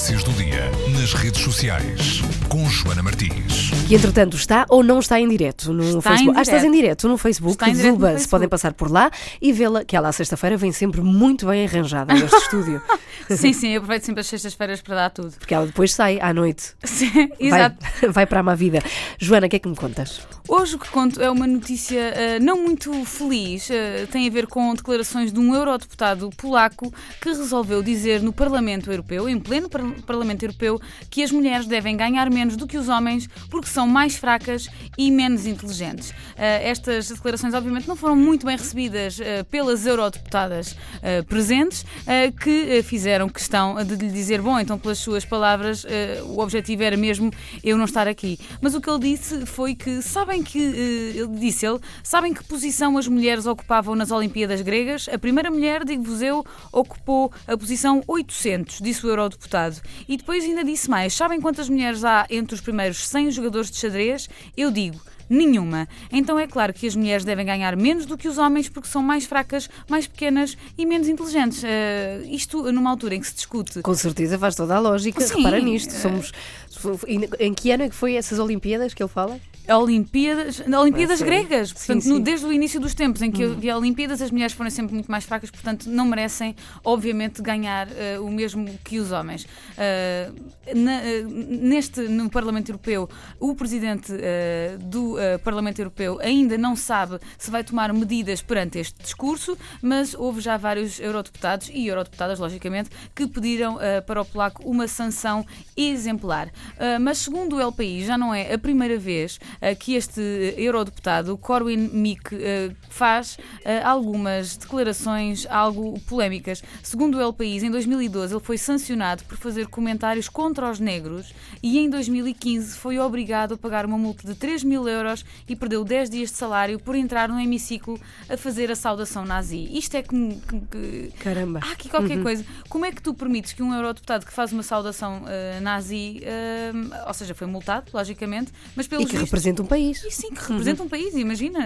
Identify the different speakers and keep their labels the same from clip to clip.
Speaker 1: Notícias do nas redes sociais com Joana Martins.
Speaker 2: Que entretanto está ou não está em direto no
Speaker 3: Está em
Speaker 2: Facebook. Ah, estás em direto no Facebook.
Speaker 3: Está em direto
Speaker 2: Zuba, se podem passar por lá e vê-la, que ela à sexta-feira vem sempre muito bem arranjada a este estúdio.
Speaker 3: Sim, sim, eu aproveito sempre as sextas-feiras para dar tudo.
Speaker 2: Porque ela depois sai à noite.
Speaker 3: Sim,
Speaker 2: Vai,
Speaker 3: exato.
Speaker 2: vai para a má vida. Joana, o que é que me contas?
Speaker 3: Hoje o que conto é uma notícia eh, não muito feliz. eh, tem a ver com declarações de um eurodeputado polaco que resolveu dizer no Parlamento Europeu, em pleno par- Parlamento Europeu, que as mulheres devem ganhar menos do que os homens porque são mais fracas e menos inteligentes. Eh, estas declarações, obviamente, não foram muito bem recebidas eh, pelas eurodeputadas eh, presentes, que fizeram questão de lhe dizer: bom, então, pelas suas palavras, o objetivo era mesmo eu não estar aqui. Mas o que ele disse foi que sabem que ele disse ele, sabem que posição as mulheres ocupavam nas Olimpíadas gregas? A primeira mulher, digo-vos eu, ocupou a posição 800, disse o eurodeputado. E depois ainda disse mais: sabem quantas mulheres há entre os primeiros 100 jogadores de xadrez? Eu digo. Nenhuma. Então é claro que as mulheres devem ganhar menos do que os homens porque são mais fracas, mais pequenas e menos inteligentes. Eh, isto numa altura em que se discute
Speaker 2: Com certeza faz toda a lógica.
Speaker 3: Sim,
Speaker 2: Repara nisto.
Speaker 3: eh,
Speaker 2: Somos. Em que ano é que foi essas Olimpíadas que ele fala?
Speaker 3: Olimpíadas, Olimpíadas gregas. Portanto,
Speaker 2: Sim,
Speaker 3: no- desde o início dos tempos em que havia Olimpíadas, as mulheres foram sempre muito mais fracas, portanto, não merecem, obviamente, ganhar eh, o mesmo que os homens. Eh, na- eh, neste, no Parlamento Europeu, o presidente eh, do Parlamento Europeu ainda não sabe se vai tomar medidas perante este discurso, mas houve já vários eurodeputados e eurodeputadas, logicamente, que pediram para o polaco uma sanção exemplar. Uh, mas segundo o LPI, já não é a primeira vez uh, que este eurodeputado, Corwin Mikke, uh, faz uh, algumas declarações algo polémicas. Segundo o LPI, em 2012 ele foi sancionado por fazer comentários contra os negros e em 2015 foi obrigado a pagar uma multa de 3 mil euros e perdeu 10 dias de salário por entrar no hemiciclo a fazer a saudação nazi. Isto é que, que-
Speaker 2: Caramba.
Speaker 3: Há aqui qualquer coisa. Como é que tu permites que um eurodeputado que faz uma saudação eh, nazi, eh, ou seja, foi multado, logicamente, mas pelos
Speaker 2: E que
Speaker 3: vistos-
Speaker 2: representa um país.
Speaker 3: E sim, que representa um país, imagina,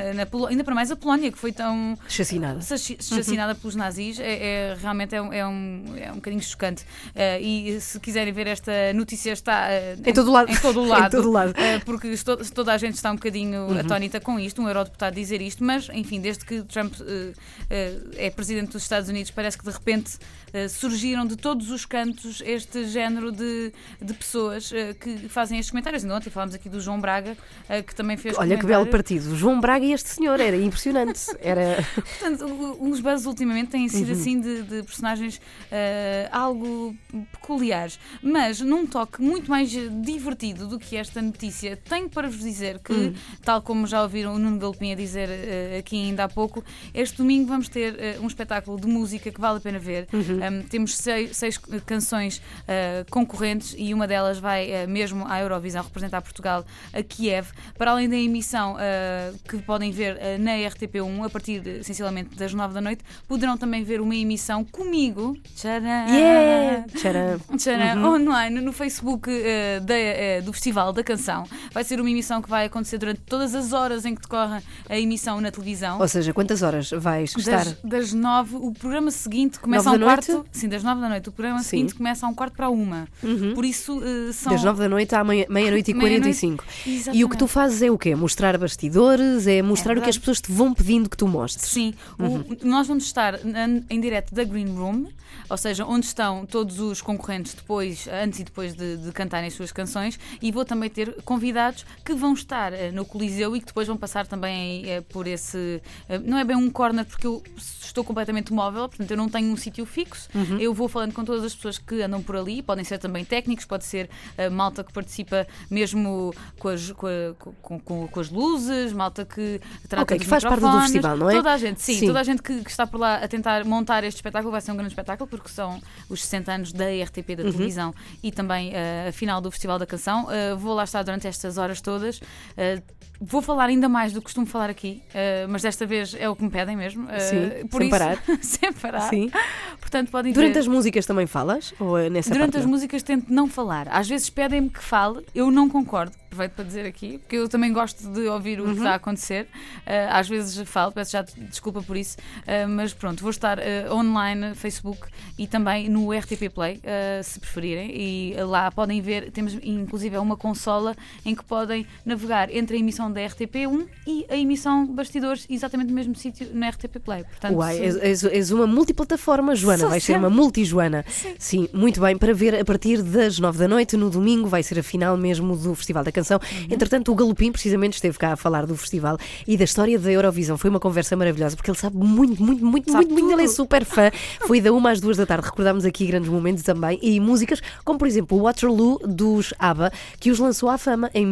Speaker 3: ainda para mais a Polónia, que foi tão
Speaker 2: Chacinada.
Speaker 3: saci- assassinada pelos nazis, é, é- realmente é, um- é um, é um bocadinho chocante. Eh, e se quiserem ver esta notícia, está eh,
Speaker 2: Em todo o lado.
Speaker 3: Em todo o lado.
Speaker 2: todo lado.
Speaker 3: Eh, porque toda a gente está um bocadinho atónita com isto, um eurodeputado dizer isto, mas, enfim, desde que Trump é presidente dos Estados Unidos, parece que de repente surgiram de todos os cantos este género de, de pessoas que fazem estes comentários. Ainda ontem falámos aqui do João Braga, que também fez
Speaker 2: Olha que belo partido. João Braga e este senhor. Era impressionante. Era.
Speaker 3: Portanto, os buzz ultimamente têm sido assim de, de personagens eh, algo peculiares. Mas num toque muito mais divertido do que esta notícia, tenho para vos dizer que, tal como já ouviram o Nuno Galopim a dizer eh, aqui ainda há pouco, este domingo vamos ter eh, um espetáculo de música que vale a pena ver. Um, temos seis, seis canções eh, concorrentes e uma delas vai eh, mesmo à Eurovisão representar Portugal a Kiev, para além da emissão eh, que podem ver eh, na RTP1 a partir, de, essencialmente, das 9 da noite, poderão também ver uma emissão comigo. Tcharam!
Speaker 2: Yeah! Tcharam.
Speaker 3: Tcharam, online no Facebook eh, da, do Festival da Canção. Vai ser uma emissão que vai acontecer durante todas as horas em que decorre a emissão na televisão.
Speaker 2: Ou seja, quantas horas vais estar?
Speaker 3: Das, das nove, o programa seguinte começa
Speaker 2: Nove
Speaker 3: a um
Speaker 2: da noite?
Speaker 3: quarto. Sim, das nove da noite. O programa
Speaker 2: Sim.
Speaker 3: seguinte começa a um quarto para uma. Por isso são.
Speaker 2: Das 9 da noite à meia- meia-noite e
Speaker 3: Meia-noite.
Speaker 2: 45. E o que. Tu fazes é o quê? Mostrar bastidores? É mostrar o que as pessoas te vão pedindo que tu mostres?
Speaker 3: Sim, o-
Speaker 2: Uhum.
Speaker 3: nós vamos estar em direto da Green Room, ou seja, onde estão todos os concorrentes depois, antes e depois de, de cantarem as suas canções, e vou também ter convidados que vão estar eh, no Coliseu e que depois vão passar também eh, por esse. eh, não é bem um corner, porque eu estou completamente móvel, portanto eu não tenho um sítio fixo.
Speaker 2: Uhum.
Speaker 3: Eu vou falando com todas as pessoas que andam por ali, podem ser também técnicos, pode ser malta que participa mesmo com as, com, a- com- com- com as luzes, malta que trata
Speaker 2: Ok,
Speaker 3: dos
Speaker 2: que faz parte do festival, não é?
Speaker 3: Toda a gente, sim,
Speaker 2: Sim.
Speaker 3: toda a gente que, que está por lá a tentar montar este espetáculo vai ser um grande espetáculo porque são os 60 anos da RTP
Speaker 2: Uhum.
Speaker 3: da televisão e também eh, a final do Festival da Canção. Eh, vou lá estar durante estas horas todas. Eh, Vou falar ainda mais do que costumo falar aqui, mas desta vez é o que me pedem mesmo.
Speaker 2: Sim,
Speaker 3: por
Speaker 2: sem
Speaker 3: isso-
Speaker 2: parar.
Speaker 3: sem parar.
Speaker 2: Sim.
Speaker 3: Portanto, podem
Speaker 2: Durante
Speaker 3: ver.
Speaker 2: as músicas também falas? Ou é nessa
Speaker 3: Durante as músicas tento não falar. Às vezes pedem-me que fale, eu não concordo. Aproveito para dizer aqui, porque eu também gosto de ouvir o que está a acontecer. Uh, às vezes falo, peço já desculpa por isso, uh, mas pronto, vou estar uh, online, Facebook e também no RTP Play, uh, se preferirem. E lá podem ver, temos inclusive uma consola em que podem navegar entre a emissão da RTP1 e a emissão Bastidores, exatamente no mesmo sítio na RTP Play. Portanto,
Speaker 2: Uai,
Speaker 3: se-
Speaker 2: és, és- uma multiplataforma, Joana. Vai ser uma multi-Joana. Sim. muito bem. Para ver a partir das nove da noite, no domingo, vai ser a final mesmo do Festival da Canção.
Speaker 3: Uhum.
Speaker 2: Entretanto, o Galopim precisamente esteve cá a falar do festival e da história da Eurovisão. Foi uma conversa maravilhosa, porque ele sabe muito, muito, muito,
Speaker 3: Sabe
Speaker 2: muito, muito. Ele é
Speaker 3: tudo.
Speaker 2: super fã. Foi da uma às duas da tarde. Recordámos aqui grandes momentos também. E músicas como, por exemplo, o Waterloo dos ABBA, que os lançou à fama em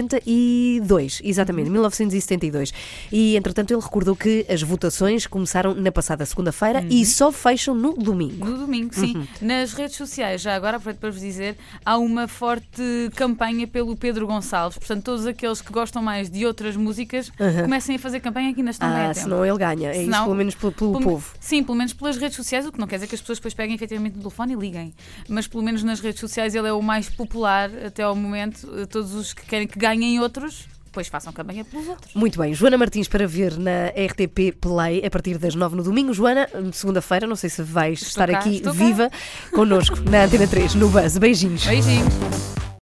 Speaker 2: 1972. Exatamente, 1972. E, entretanto, ele recordou que as votações começaram na passada segunda-feira e só fecham no domingo.
Speaker 3: No domingo, sim.
Speaker 2: Uhum.
Speaker 3: Nas redes sociais, já agora aproveito para vos dizer, há uma forte campanha pelo Pedro Gonçalves. Portanto, todos aqueles que gostam mais de outras músicas comecem a fazer campanha aqui na estão bem a
Speaker 2: Ah, senão ele ganha. É isso,
Speaker 3: Senão-
Speaker 2: pelo menos pelo
Speaker 3: Pelo-
Speaker 2: povo.
Speaker 3: Sim, pelo menos pelas redes sociais, o que não quer dizer que as pessoas depois peguem efetivamente no telefone e liguem. Mas pelo menos nas redes sociais ele é o mais popular até ao momento. Eh, Todos os que querem que ganhem outros, depois façam campanha pelos outros.
Speaker 2: Muito bem, Joana Martins para ver na RTP Play a partir das nove no domingo. Joana, segunda-feira, não sei se vais estar
Speaker 3: cá,
Speaker 2: aqui
Speaker 3: estou cá.
Speaker 2: viva connosco na Antena 3, no Buzz. Beijinhos.
Speaker 3: Beijinhos.